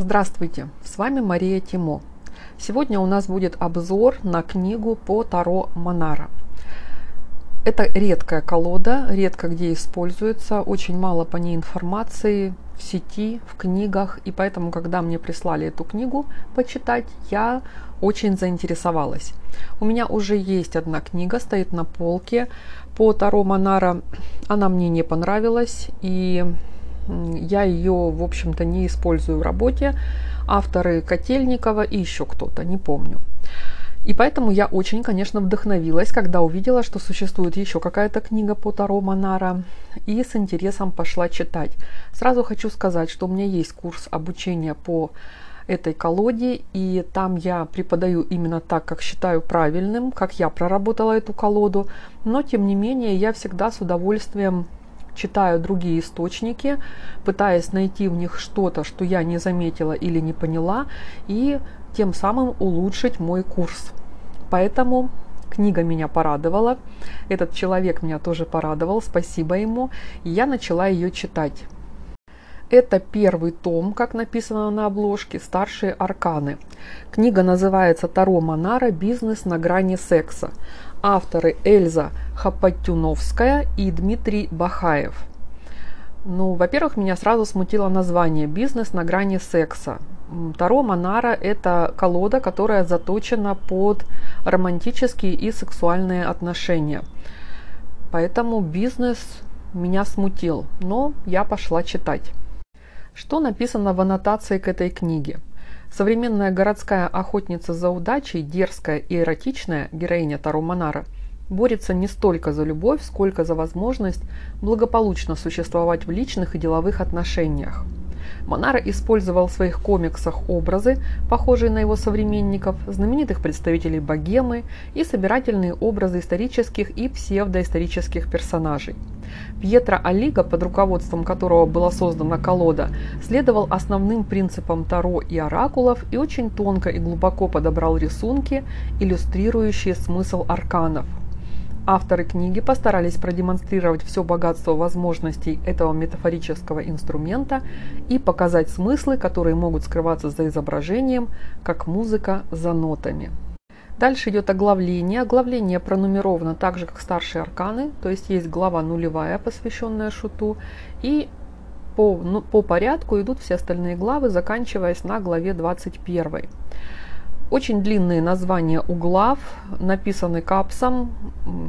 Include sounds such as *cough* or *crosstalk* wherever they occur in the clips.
Здравствуйте, с вами Мария Тимо. Сегодня у нас будет обзор на книгу по Таро Монара. Это редкая колода, редко где используется, очень мало по ней информации в сети, в книгах, и поэтому, когда мне прислали эту книгу почитать, я очень заинтересовалась. У меня уже есть одна книга, стоит на полке по Таро Монара. Она мне не понравилась, и я ее, в общем-то, не использую в работе. Авторы Котельникова и еще кто-то, не помню. И поэтому я очень, конечно, вдохновилась, когда увидела, что существует еще какая-то книга по Таро Монара, и с интересом пошла читать. Сразу хочу сказать, что у меня есть курс обучения по этой колоде, и там я преподаю именно так, как считаю правильным, как я проработала эту колоду, но тем не менее я всегда с удовольствием читаю другие источники, пытаясь найти в них что-то, что я не заметила или не поняла, и тем самым улучшить мой курс. Поэтому книга меня порадовала, этот человек меня тоже порадовал, спасибо ему, и я начала ее читать. Это первый том, как написано на обложке, «Старшие арканы». Книга называется «Таро Монара. Бизнес на грани секса». Авторы Эльза Хапатюновская и Дмитрий Бахаев. Ну, во-первых, меня сразу смутило название «Бизнес на грани секса». Таро Монара – это колода, которая заточена под романтические и сексуальные отношения. Поэтому бизнес меня смутил, но я пошла читать. Что написано в аннотации к этой книге? Современная городская охотница за удачей, дерзкая и эротичная героиня Таро Монара борется не столько за любовь, сколько за возможность благополучно существовать в личных и деловых отношениях. Монара использовал в своих комиксах образы, похожие на его современников, знаменитых представителей богемы и собирательные образы исторических и псевдоисторических персонажей. Пьетро Алига, под руководством которого была создана колода, следовал основным принципам Таро и оракулов и очень тонко и глубоко подобрал рисунки, иллюстрирующие смысл арканов. Авторы книги постарались продемонстрировать все богатство возможностей этого метафорического инструмента и показать смыслы, которые могут скрываться за изображением, как музыка за нотами. Дальше идет оглавление. Оглавление пронумеровано так же, как старшие арканы, то есть есть глава нулевая, посвященная шуту, и по, ну, по порядку идут все остальные главы, заканчиваясь на главе 21. Очень длинные названия углов написаны капсом,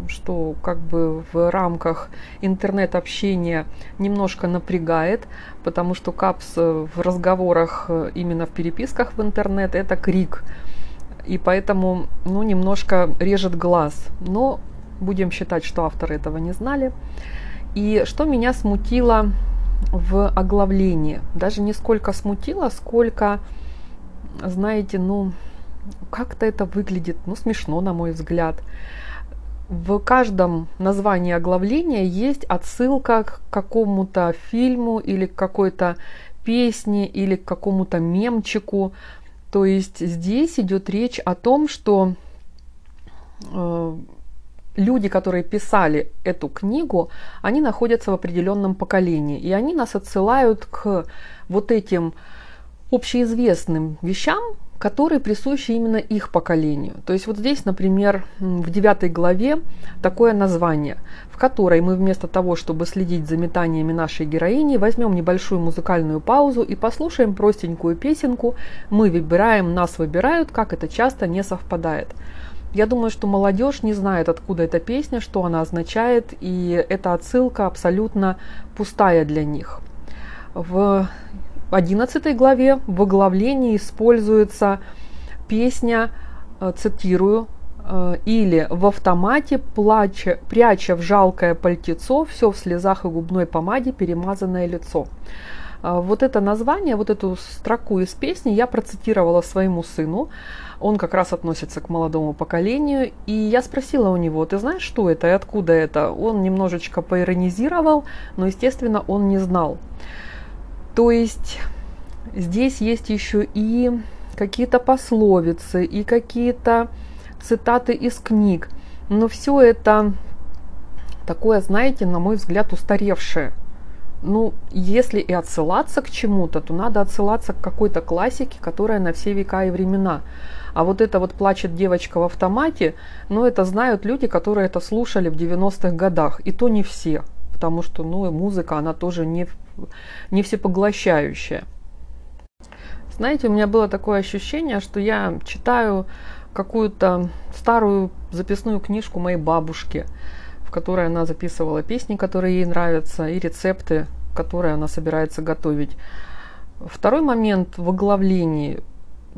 что как бы в рамках интернет-общения немножко напрягает, потому что капс в разговорах, именно в переписках в интернет, это крик. И поэтому ну, немножко режет глаз. Но будем считать, что авторы этого не знали. И что меня смутило в оглавлении? Даже не сколько смутило, сколько, знаете, ну, как-то это выглядит, ну, смешно, на мой взгляд. В каждом названии оглавления есть отсылка к какому-то фильму или к какой-то песне или к какому-то мемчику. То есть здесь идет речь о том, что э, люди, которые писали эту книгу, они находятся в определенном поколении. И они нас отсылают к вот этим общеизвестным вещам, которые присущи именно их поколению. То есть вот здесь, например, в девятой главе такое название, в которой мы вместо того, чтобы следить за метаниями нашей героини, возьмем небольшую музыкальную паузу и послушаем простенькую песенку «Мы выбираем, нас выбирают», как это часто не совпадает. Я думаю, что молодежь не знает, откуда эта песня, что она означает, и эта отсылка абсолютно пустая для них. В в 11 главе в оглавлении используется песня, э, цитирую, э, или в автомате, плача, пряча в жалкое пальтецо, все в слезах и губной помаде, перемазанное лицо. Э, вот это название, вот эту строку из песни я процитировала своему сыну. Он как раз относится к молодому поколению. И я спросила у него, ты знаешь, что это и откуда это? Он немножечко поиронизировал, но, естественно, он не знал. То есть здесь есть еще и какие-то пословицы, и какие-то цитаты из книг. Но все это такое, знаете, на мой взгляд, устаревшее. ну, если и отсылаться к чему-то, то надо отсылаться к какой-то классике, которая на все века и времена. А вот это вот «Плачет девочка в автомате», ну, это знают люди, которые это слушали в 90-х годах. И то не все, потому что, ну, музыка, она тоже не, не всепоглощающая. Знаете, у меня было такое ощущение, что я читаю какую-то старую записную книжку моей бабушки – в которой она записывала песни, которые ей нравятся, и рецепты, которые она собирается готовить. Второй момент в оглавлении,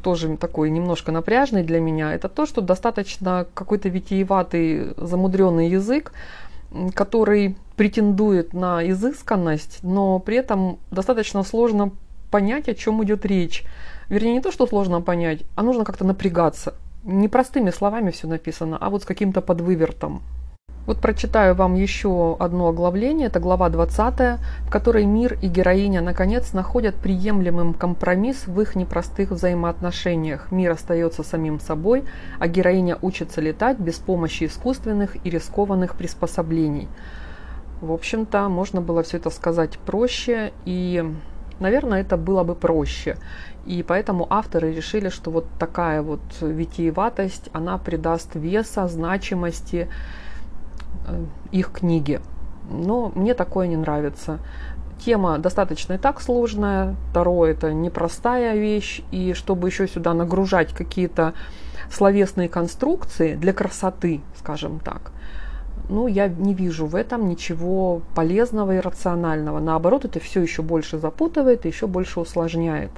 тоже такой немножко напряжный для меня, это то, что достаточно какой-то витиеватый, замудренный язык, который претендует на изысканность, но при этом достаточно сложно понять, о чем идет речь. Вернее, не то, что сложно понять, а нужно как-то напрягаться. Не простыми словами все написано, а вот с каким-то подвывертом. Вот прочитаю вам еще одно оглавление, это глава 20, в которой мир и героиня наконец находят приемлемым компромисс в их непростых взаимоотношениях. Мир остается самим собой, а героиня учится летать без помощи искусственных и рискованных приспособлений. В общем-то, можно было все это сказать проще, и, наверное, это было бы проще. И поэтому авторы решили, что вот такая вот витиеватость, она придаст веса, значимости, Э, их книги. Но мне такое не нравится. Тема достаточно и так сложная, Таро это непростая вещь, и чтобы еще сюда нагружать какие-то словесные конструкции для красоты, скажем так, ну, я не вижу в этом ничего полезного и рационального. Наоборот, это все еще больше запутывает и еще больше усложняет.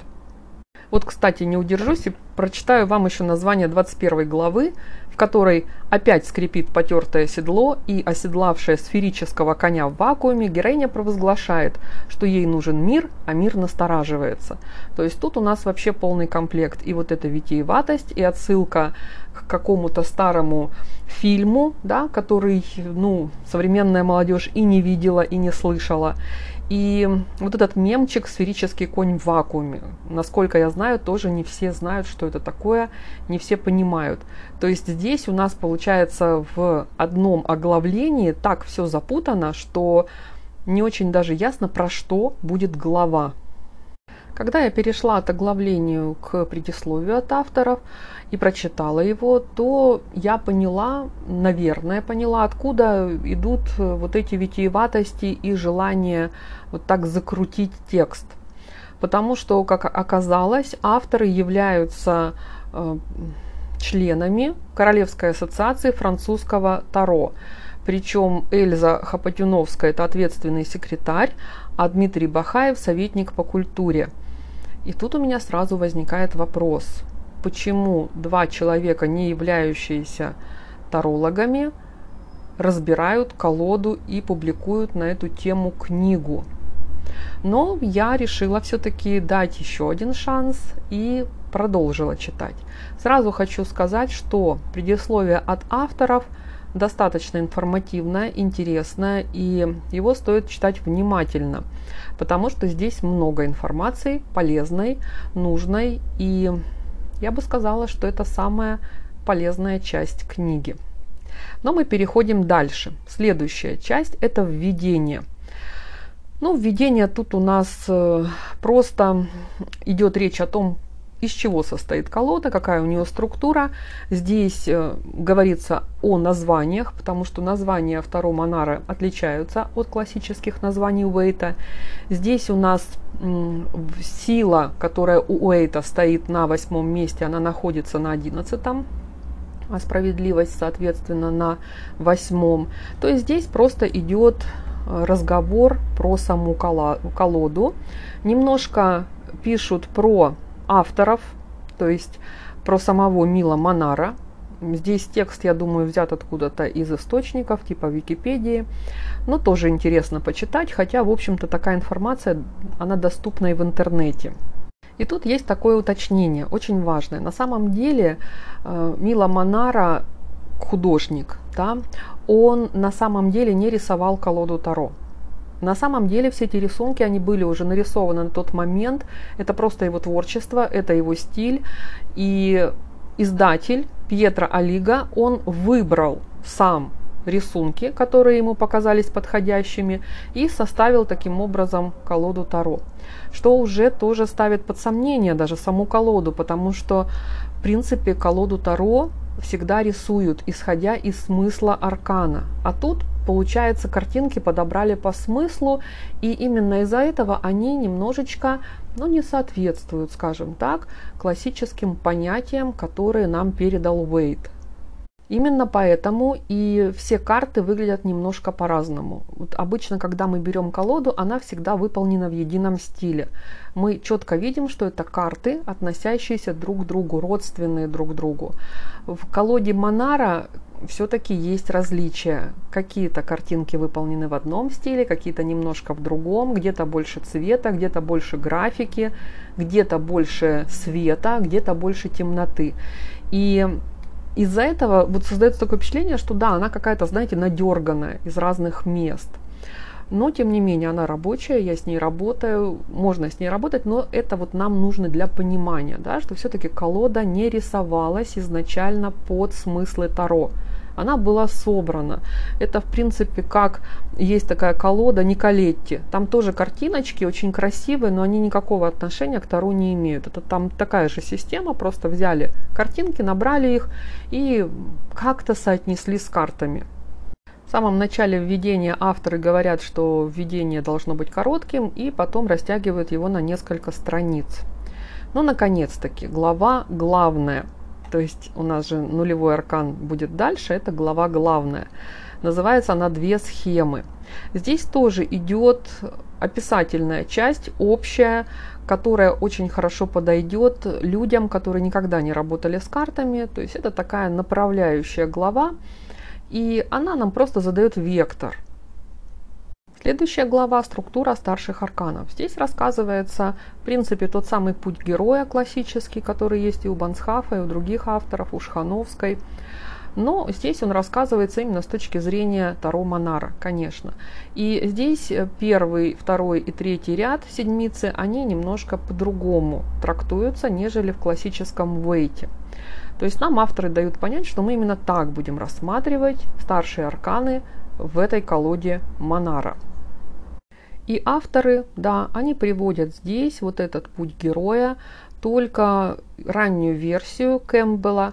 Вот, кстати, не удержусь и прочитаю вам еще название 21 главы, в которой опять скрипит потертое седло, и оседлавшая сферического коня в вакууме, героиня провозглашает, что ей нужен мир, а мир настораживается. То есть тут у нас вообще полный комплект. И вот эта витиеватость, и отсылка к какому-то старому фильму, да, который ну, современная молодежь и не видела, и не слышала. И вот этот мемчик «Сферический конь в вакууме», насколько я знаю, тоже не все знают, что это такое, не все понимают. То есть здесь у нас получается в одном оглавлении так все запутано, что не очень даже ясно, про что будет глава. Когда я перешла от оглавлению к предисловию от авторов и прочитала его, то я поняла, наверное, поняла, откуда идут вот эти витиеватости и желание вот так закрутить текст. Потому что, как оказалось, авторы являются э, членами Королевской ассоциации французского Таро. Причем Эльза Хапатюновская – это ответственный секретарь, а Дмитрий Бахаев – советник по культуре – и тут у меня сразу возникает вопрос, почему два человека, не являющиеся тарологами, разбирают колоду и публикуют на эту тему книгу. Но я решила все-таки дать еще один шанс и продолжила читать. Сразу хочу сказать, что предисловие от авторов – достаточно информативное, интересное, и его стоит читать внимательно, потому что здесь много информации полезной, нужной, и я бы сказала, что это самая полезная часть книги. Но мы переходим дальше. Следующая часть – это введение. Ну, введение тут у нас э, просто идет речь о том, из чего состоит колода, какая у нее структура. Здесь э, говорится о названиях, потому что названия второго монара отличаются от классических названий Уэйта. Здесь у нас сила, которая у Уэйта стоит на восьмом месте, она находится на одиннадцатом а справедливость, соответственно, на восьмом. То есть здесь просто идет э, разговор про саму колоду. Немножко пишут про авторов, то есть про самого Мила Монара. Здесь текст, я думаю, взят откуда-то из источников, типа Википедии. Но тоже интересно почитать, хотя, в общем-то, такая информация, она доступна и в интернете. И тут есть такое уточнение, очень важное. На самом деле э, Мила Монара, художник, да, он на самом деле не рисовал колоду Таро. На самом деле все эти рисунки, они были уже нарисованы на тот момент. Это просто его творчество, это его стиль. И издатель Пьетро Алига, он выбрал сам рисунки, которые ему показались подходящими, и составил таким образом колоду Таро. Что уже тоже ставит под сомнение даже саму колоду, потому что, в принципе, колоду Таро всегда рисуют, исходя из смысла аркана. А тут, получается, картинки подобрали по смыслу, и именно из-за этого они немножечко ну, не соответствуют, скажем так, классическим понятиям, которые нам передал Уэйт. Именно поэтому и все карты выглядят немножко по-разному. Вот обычно, когда мы берем колоду, она всегда выполнена в едином стиле. Мы четко видим, что это карты, относящиеся друг к другу, родственные друг к другу. В колоде Монара все-таки есть различия. Какие-то картинки выполнены в одном стиле, какие-то немножко в другом, где-то больше цвета, где-то больше графики, где-то больше света, где-то больше темноты. И из-за этого вот создается такое впечатление, что да, она какая-то, знаете, надерганная из разных мест. Но, тем не менее, она рабочая, я с ней работаю, можно с ней работать, но это вот нам нужно для понимания, да, что все-таки колода не рисовалась изначально под смыслы Таро она была собрана. Это, в принципе, как есть такая колода Николетти. Там тоже картиночки очень красивые, но они никакого отношения к Таро не имеют. Это там такая же система, просто взяли картинки, набрали их и как-то соотнесли с картами. Самом начале введения авторы говорят, что введение должно быть коротким, и потом растягивают его на несколько страниц. Ну, наконец-таки, глава главная – то есть у нас же нулевой аркан будет дальше, это глава главная. Называется она «Две схемы». Здесь тоже идет описательная часть, общая, которая очень хорошо подойдет людям, которые никогда не работали с картами. То есть это такая направляющая глава, и она нам просто задает вектор – Следующая глава – структура старших арканов. Здесь рассказывается, в принципе, тот самый путь героя классический, который есть и у Бансхафа, и у других авторов, у Шхановской. Но здесь он рассказывается именно с точки зрения Таро Монара, конечно. И здесь первый, второй и третий ряд седмицы, они немножко по-другому трактуются, нежели в классическом вейте. То есть нам авторы дают понять, что мы именно так будем рассматривать старшие арканы в этой колоде Монара. И авторы, да, они приводят здесь вот этот путь героя, только раннюю версию Кэмпбелла,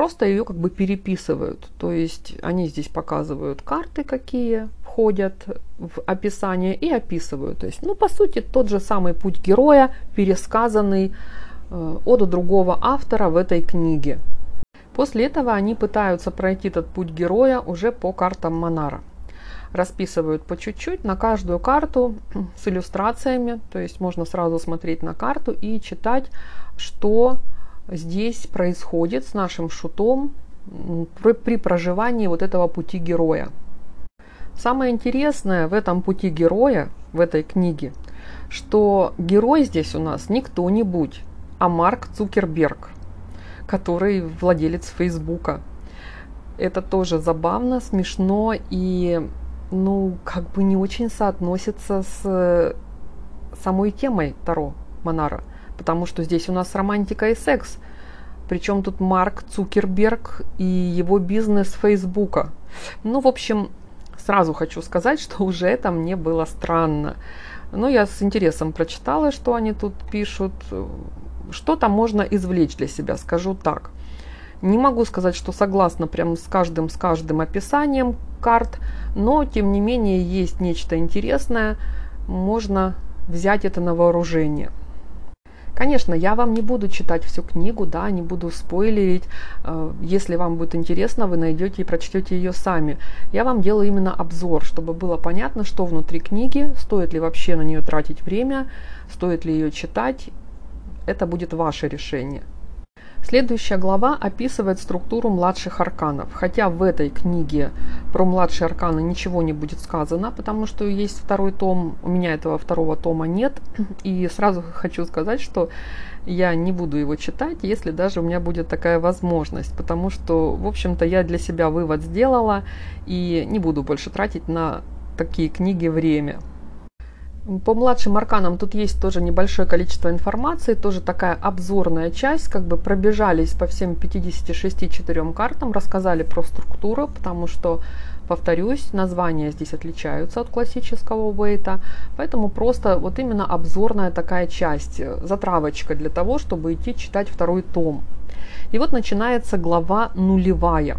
просто ее как бы переписывают. То есть они здесь показывают карты, какие входят в описание, и описывают. То есть, ну, по сути, тот же самый путь героя, пересказанный э, от другого автора в этой книге. После этого они пытаются пройти этот путь героя уже по картам Монара расписывают по чуть-чуть на каждую карту с иллюстрациями, то есть можно сразу смотреть на карту и читать, что здесь происходит с нашим шутом при, проживании вот этого пути героя. Самое интересное в этом пути героя, в этой книге, что герой здесь у нас не кто-нибудь, а Марк Цукерберг, который владелец Фейсбука. Это тоже забавно, смешно и ну, как бы не очень соотносится с э, самой темой Таро Монара, потому что здесь у нас романтика и секс. Причем тут Марк Цукерберг и его бизнес Фейсбука. Ну, в общем, сразу хочу сказать, *laughs* что уже это мне было странно. Но я с интересом прочитала, что они тут пишут. Что там можно извлечь для себя, скажу так. Не могу сказать, что согласна прям с каждым, с каждым описанием карт, но тем не менее есть нечто интересное, можно взять это на вооружение. Конечно, я вам не буду читать всю книгу, да, не буду спойлерить. Э, если вам будет интересно, вы найдете и прочтете ее сами. Я вам делаю именно обзор, чтобы было понятно, что внутри книги, стоит ли вообще на нее тратить время, стоит ли ее читать. Это будет ваше решение. Следующая глава описывает структуру младших арканов, хотя в этой книге про младшие арканы ничего не будет сказано, потому что есть второй том, у меня этого второго тома нет, *clears throat* и сразу хочу сказать, что я не буду его читать, если даже у меня будет такая возможность, потому что, в общем-то, я для себя вывод сделала и не буду больше тратить на такие книги время. По младшим арканам тут есть тоже небольшое количество информации, тоже такая обзорная часть, как бы пробежались по всем 56 четырем картам, рассказали про структуру, потому что, повторюсь, названия здесь отличаются от классического вейта, поэтому просто вот именно обзорная такая часть, затравочка для того, чтобы идти читать второй том. И вот начинается глава нулевая.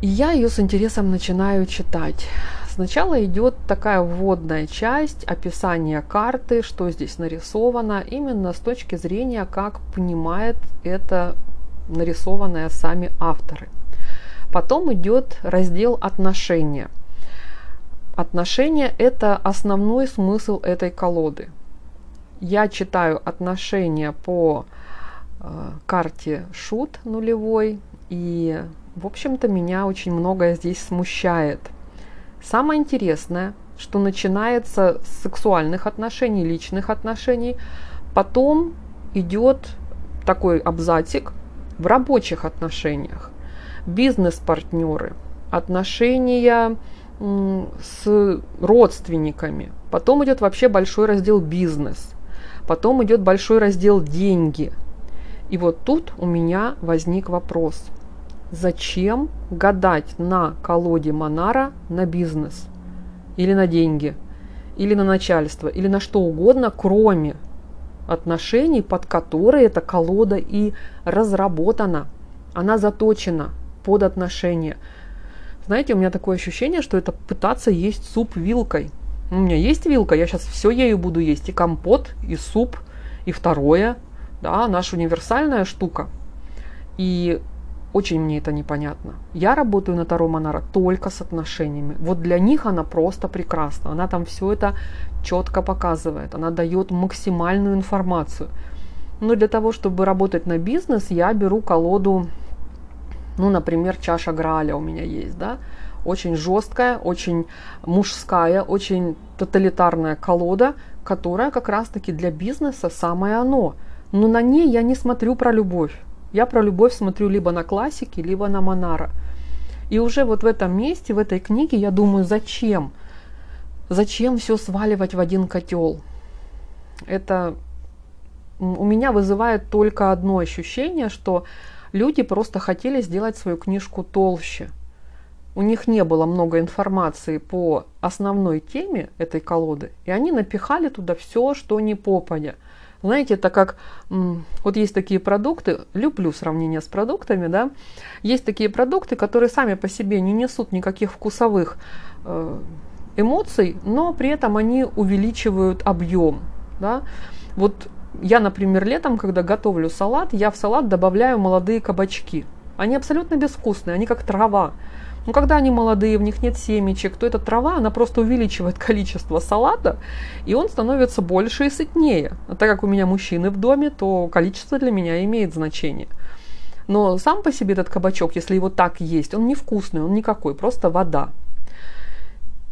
И я ее с интересом начинаю читать. Сначала идет такая вводная часть, описание карты, что здесь нарисовано, именно с точки зрения, как понимает это нарисованное сами авторы. Потом идет раздел отношения. Отношения – это основной смысл этой колоды. Я читаю отношения по э, карте шут нулевой, и, в общем-то, меня очень многое здесь смущает – Самое интересное, что начинается с сексуальных отношений, личных отношений, потом идет такой абзацик в рабочих отношениях, бизнес-партнеры, отношения с родственниками, потом идет вообще большой раздел бизнес, потом идет большой раздел деньги. И вот тут у меня возник вопрос – Зачем гадать на колоде Монара на бизнес? Или на деньги? Или на начальство? Или на что угодно, кроме отношений, под которые эта колода и разработана. Она заточена под отношения. Знаете, у меня такое ощущение, что это пытаться есть суп вилкой. У меня есть вилка, я сейчас все ею буду есть. И компот, и суп, и второе. Да, наша универсальная штука. И очень мне это непонятно. Я работаю на Таро Монара только с отношениями. Вот для них она просто прекрасна. Она там все это четко показывает. Она дает максимальную информацию. Но для того, чтобы работать на бизнес, я беру колоду, ну, например, чаша Граля у меня есть, да, очень жесткая, очень мужская, очень тоталитарная колода, которая как раз-таки для бизнеса самое оно. Но на ней я не смотрю про любовь. Я про любовь смотрю либо на классики, либо на Монара. И уже вот в этом месте, в этой книге, я думаю, зачем? Зачем все сваливать в один котел? Это у меня вызывает только одно ощущение, что люди просто хотели сделать свою книжку толще. У них не было много информации по основной теме этой колоды, и они напихали туда все, что не попадя. Знаете, это как, вот есть такие продукты, люблю сравнение с продуктами, да, есть такие продукты, которые сами по себе не несут никаких вкусовых э, эмоций, но при этом они увеличивают объем, да. Вот я, например, летом, когда готовлю салат, я в салат добавляю молодые кабачки. Они абсолютно безвкусные, они как трава. Но когда они молодые, в них нет семечек, то эта трава, она просто увеличивает количество салата, и он становится больше и сытнее. А так как у меня мужчины в доме, то количество для меня имеет значение. Но сам по себе этот кабачок, если его так есть, он невкусный, он никакой, просто вода.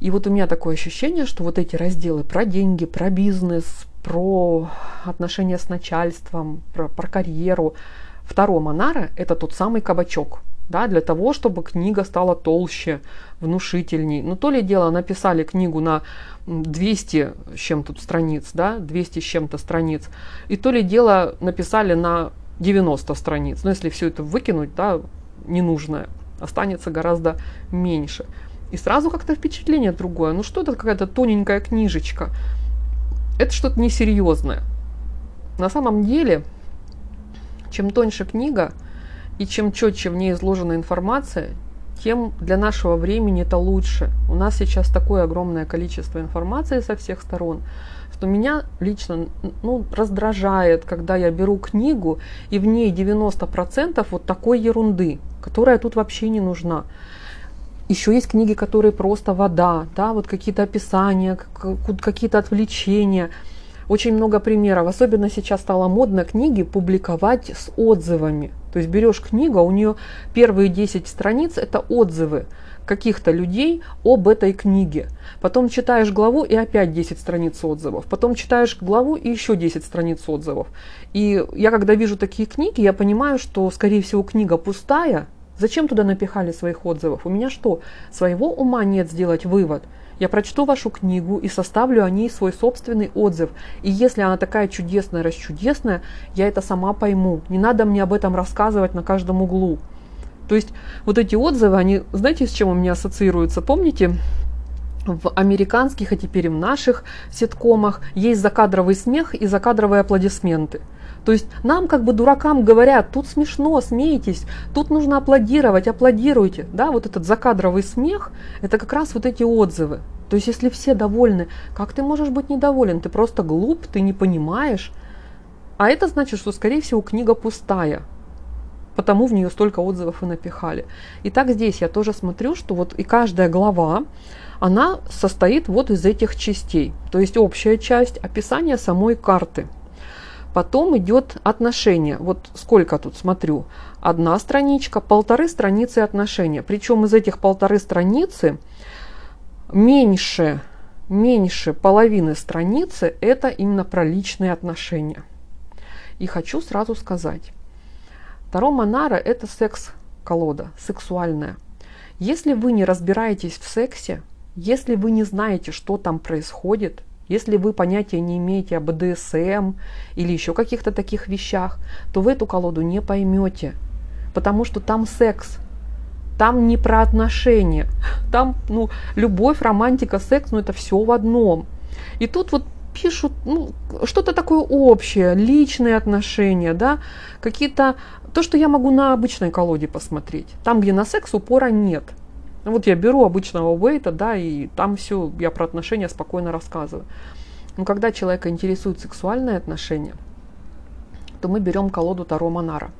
И вот у меня такое ощущение, что вот эти разделы про деньги, про бизнес, про отношения с начальством, про, про карьеру, второго Монара – это тот самый кабачок – да, для того, чтобы книга стала толще, внушительней. Ну, то ли дело, написали книгу на 200 с чем-то страниц, да, 200 с чем-то страниц, и то ли дело написали на 90 страниц. Но если все это выкинуть, да, ненужное, останется гораздо меньше. И сразу как-то впечатление другое. Ну что это какая-то тоненькая книжечка? Это что-то несерьезное. На самом деле, чем тоньше книга, и чем четче в ней изложена информация, тем для нашего времени это лучше. У нас сейчас такое огромное количество информации со всех сторон, что меня лично ну, раздражает, когда я беру книгу, и в ней 90% вот такой ерунды, которая тут вообще не нужна. Еще есть книги, которые просто вода, да, вот какие-то описания, какие-то отвлечения. Очень много примеров. Особенно сейчас стало модно книги публиковать с отзывами. То есть берешь книгу, а у нее первые 10 страниц это отзывы каких-то людей об этой книге. Потом читаешь главу и опять 10 страниц отзывов. Потом читаешь главу и еще 10 страниц отзывов. И я когда вижу такие книги, я понимаю, что, скорее всего, книга пустая, Зачем туда напихали своих отзывов? У меня что, своего ума нет сделать вывод? Я прочту вашу книгу и составлю о ней свой собственный отзыв. И если она такая чудесная, расчудесная, я это сама пойму. Не надо мне об этом рассказывать на каждом углу. То есть вот эти отзывы, они, знаете, с чем у меня ассоциируются? Помните, в американских, а теперь и в наших ситкомах есть закадровый смех и закадровые аплодисменты. То есть нам как бы дуракам говорят, тут смешно, смейтесь, тут нужно аплодировать, аплодируйте. Да, вот этот закадровый смех, это как раз вот эти отзывы. То есть если все довольны, как ты можешь быть недоволен? Ты просто глуп, ты не понимаешь. А это значит, что, скорее всего, книга пустая. Потому в нее столько отзывов и напихали. И так здесь я тоже смотрю, что вот и каждая глава, она состоит вот из этих частей. То есть общая часть, описание самой карты – Потом идет отношение. Вот сколько тут смотрю. Одна страничка, полторы страницы отношения. Причем из этих полторы страницы меньше, меньше половины страницы это именно про личные отношения. И хочу сразу сказать. Таро Монара это секс-колода, сексуальная. Если вы не разбираетесь в сексе, если вы не знаете, что там происходит – если вы понятия не имеете об БДСМ или еще каких-то таких вещах, то вы эту колоду не поймете, потому что там секс, там не про отношения, там ну, любовь, романтика, секс, ну это все в одном. И тут вот пишут ну, что-то такое общее, личные отношения, да, какие-то, то, что я могу на обычной колоде посмотреть. Там, где на секс упора нет – вот я беру обычного вейта, да, и там все, я про отношения спокойно рассказываю. Но когда человека интересуют сексуальные отношения, то мы берем колоду Таро Монара,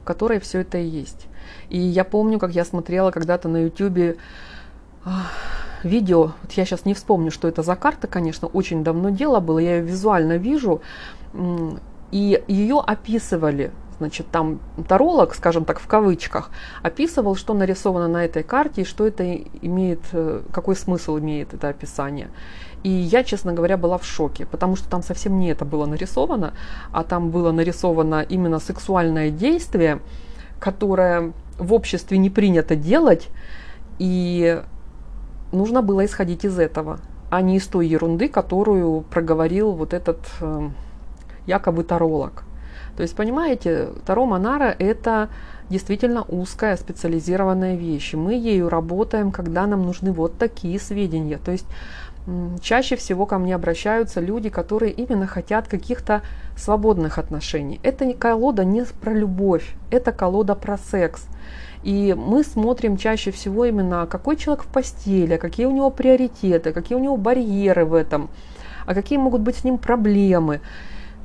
в которой все это и есть. И я помню, как я смотрела когда-то на ютюбе видео, вот я сейчас не вспомню, что это за карта, конечно, очень давно дело было, я ее визуально вижу, и ее описывали значит, там таролог, скажем так, в кавычках, описывал, что нарисовано на этой карте и что это имеет, э, какой смысл имеет это описание. И я, честно говоря, была в шоке, потому что там совсем не это было нарисовано, а там было нарисовано именно сексуальное действие, которое в обществе не принято делать, и нужно было исходить из этого, а не из той ерунды, которую проговорил вот этот э, якобы таролог. То есть, понимаете, Таро Монара – это действительно узкая специализированная вещь. Мы ею работаем, когда нам нужны вот такие сведения. То есть чаще всего ко мне обращаются люди, которые именно хотят каких-то свободных отношений. Это не колода не про любовь, это колода про секс. И мы смотрим чаще всего именно, какой человек в постели, какие у него приоритеты, какие у него барьеры в этом, а какие могут быть с ним проблемы.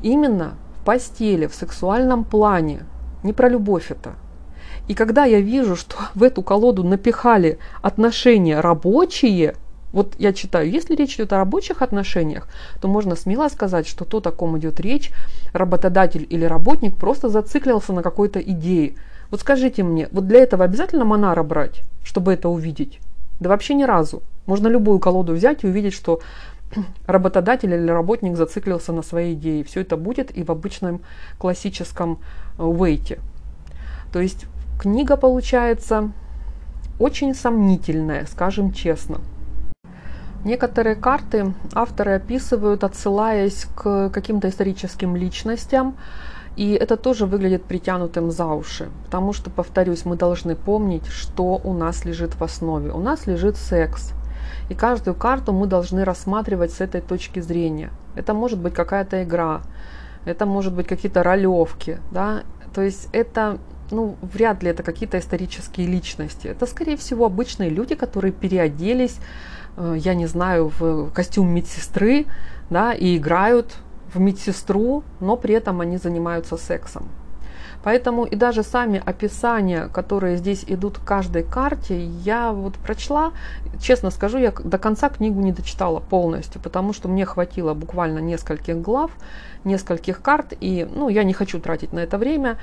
Именно постели, в сексуальном плане. Не про любовь это. И когда я вижу, что *laughs* в эту колоду напихали отношения рабочие, вот я читаю, если речь идет о рабочих отношениях, то можно смело сказать, что то, о ком идет речь, работодатель или работник просто зациклился на какой-то идее. Вот скажите мне, вот для этого обязательно Монара брать, чтобы это увидеть? Да вообще ни разу. Можно любую колоду взять и увидеть, что *clears throat* работодатель или работник зациклился на своей идее. Все это будет и в обычном классическом вейте. То есть книга получается очень сомнительная, скажем честно. Некоторые карты авторы описывают, отсылаясь к каким-то историческим личностям, и это тоже выглядит притянутым за уши, потому что, повторюсь, мы должны помнить, что у нас лежит в основе. У нас лежит секс – и каждую карту мы должны рассматривать с этой точки зрения. Это может быть какая-то игра, это может быть какие-то ролевки, да, то есть это ну, вряд ли это какие-то исторические личности. Это, скорее всего, обычные люди, которые переоделись, э, я не знаю, в костюм медсестры, да, и играют в медсестру, но при этом они занимаются сексом. Поэтому и даже сами описания, которые здесь идут к каждой карте, я вот прочла, честно скажу, я до конца книгу не дочитала полностью, потому что мне хватило буквально нескольких глав, нескольких карт, и ну, я не хочу тратить на это время.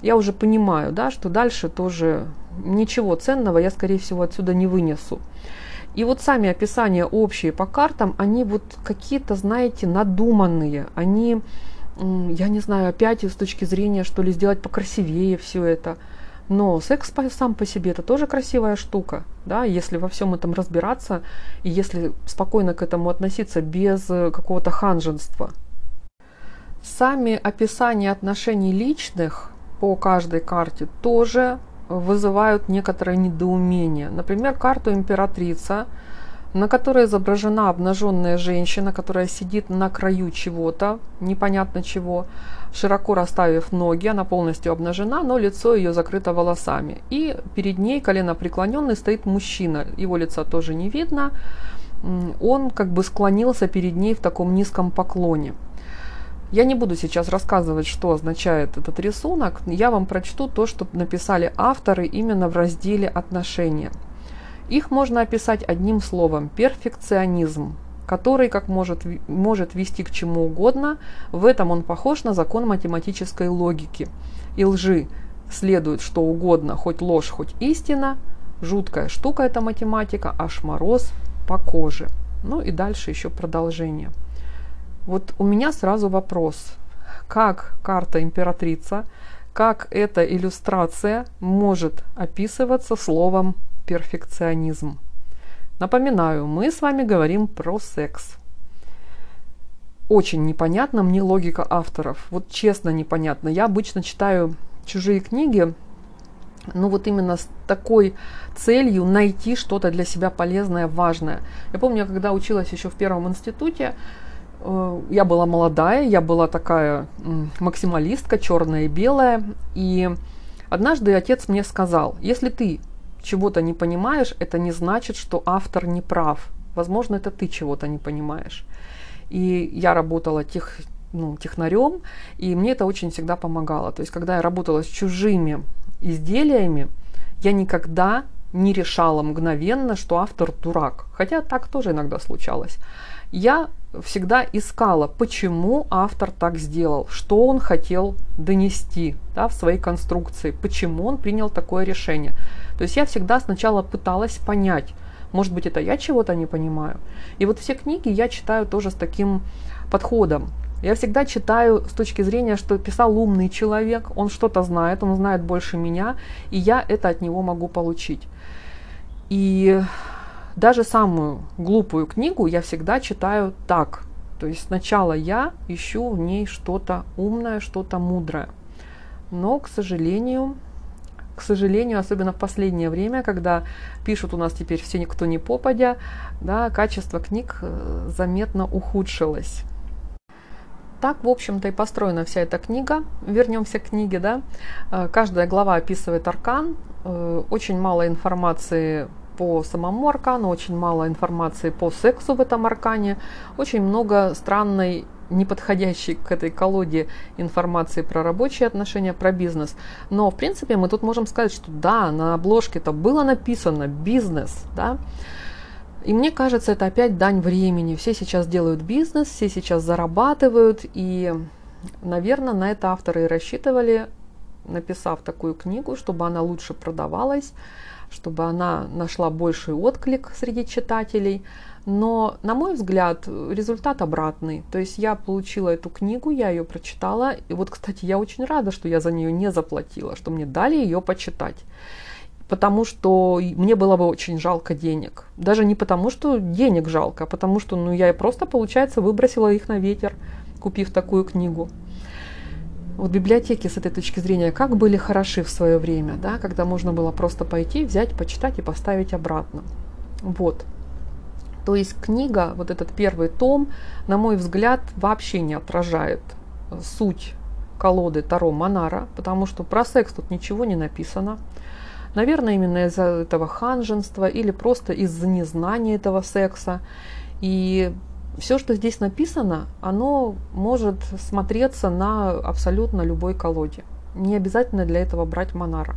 Я уже понимаю, да, что дальше тоже ничего ценного я, скорее всего, отсюда не вынесу. И вот сами описания общие по картам, они вот какие-то, знаете, надуманные, они я не знаю, опять с точки зрения, что ли, сделать покрасивее все это. Но секс сам по себе это тоже красивая штука, да, если во всем этом разбираться и если спокойно к этому относиться без э, какого-то ханженства. Сами описания отношений личных по каждой карте тоже вызывают некоторое недоумение. Например, карту императрица – на которой изображена обнаженная женщина, которая сидит на краю чего-то, непонятно чего, широко расставив ноги, она полностью обнажена, но лицо ее закрыто волосами. И перед ней колено преклоненный стоит мужчина, его лица тоже не видно, он как бы склонился перед ней в таком низком поклоне. Я не буду сейчас рассказывать, что означает этот рисунок, я вам прочту то, что написали авторы именно в разделе «Отношения». Их можно описать одним словом – перфекционизм, который как может, может вести к чему угодно. В этом он похож на закон математической логики. И лжи следует что угодно, хоть ложь, хоть истина. Жуткая штука эта математика, аж мороз по коже. Ну и дальше еще продолжение. Вот у меня сразу вопрос. Как карта императрица, как эта иллюстрация может описываться словом перфекционизм. Напоминаю, мы с вами говорим про секс. Очень непонятна мне логика авторов. Вот честно непонятно. Я обычно читаю чужие книги, ну вот именно с такой целью найти что-то для себя полезное, важное. Я помню, когда училась еще в первом институте, э, я была молодая, я была такая максималистка, черная и белая. И однажды отец мне сказал, если ты чего-то не понимаешь, это не значит, что автор не прав. Возможно, это ты чего-то не понимаешь. И я работала тех, ну, технарем, и мне это очень всегда помогало. То есть, когда я работала с чужими изделиями, я никогда не решала мгновенно, что автор дурак. Хотя так тоже иногда случалось. Я всегда искала, почему автор так сделал, что он хотел донести да, в своей конструкции, почему он принял такое решение. То есть я всегда сначала пыталась понять, может быть, это я чего-то не понимаю. И вот все книги я читаю тоже с таким подходом. Я всегда читаю с точки зрения, что писал умный человек, он что-то знает, он знает больше меня, и я это от него могу получить. И даже самую глупую книгу я всегда читаю так. То есть сначала я ищу в ней что-то умное, что-то мудрое. Но, к сожалению, к сожалению, особенно в последнее время, когда пишут у нас теперь все никто не попадя, да, качество книг э, заметно ухудшилось. Так, в общем-то, и построена вся эта книга. Вернемся к книге, да. Э, каждая глава описывает аркан. Э, очень мало информации по самому аркану, очень мало информации по сексу в этом аркане, очень много странной неподходящей к этой колоде информации про рабочие отношения, про бизнес. Но, в принципе, мы тут можем сказать, что да, на обложке-то было написано «бизнес», да, и мне кажется, это опять дань времени. Все сейчас делают бизнес, все сейчас зарабатывают, и, наверное, на это авторы и рассчитывали, написав такую книгу, чтобы она лучше продавалась, чтобы она нашла больший отклик среди читателей – но, на мой взгляд, результат обратный. То есть я получила эту книгу, я ее прочитала. И вот, кстати, я очень рада, что я за нее не заплатила, что мне дали ее почитать. Потому что мне было бы очень жалко денег. Даже не потому, что денег жалко, а потому что ну, я просто, получается, выбросила их на ветер, купив такую книгу. Вот библиотеки с этой точки зрения как были хороши в свое время, да, когда можно было просто пойти, взять, почитать и поставить обратно. Вот. То есть книга, вот этот первый том, на мой взгляд, вообще не отражает э, суть колоды Таро Монара, потому что про секс тут ничего не написано. Наверное, именно из-за этого ханженства или просто из-за незнания этого секса. И все, что здесь написано, оно может смотреться на абсолютно любой колоде. Не обязательно для этого брать Монара.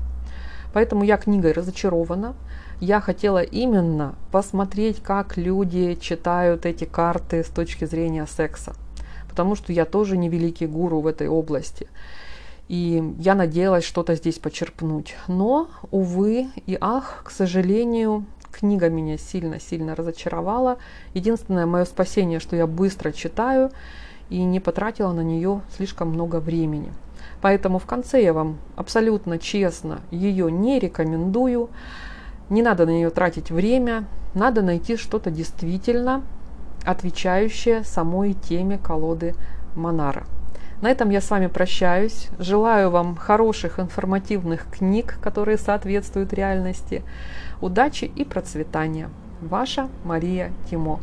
Поэтому я книгой разочарована. Я хотела именно посмотреть, как люди читают эти карты с точки зрения секса. Потому что я тоже не великий гуру в этой области. И я надеялась что-то здесь почерпнуть. Но, увы и ах, к сожалению, книга меня сильно-сильно разочаровала. Единственное мое спасение, что я быстро читаю и не потратила на нее слишком много времени. Поэтому в конце я вам абсолютно честно ее не рекомендую. Не надо на нее тратить время, надо найти что-то действительно отвечающее самой теме колоды Монара. На этом я с вами прощаюсь. Желаю вам хороших информативных книг, которые соответствуют реальности. Удачи и процветания. Ваша Мария Тимо.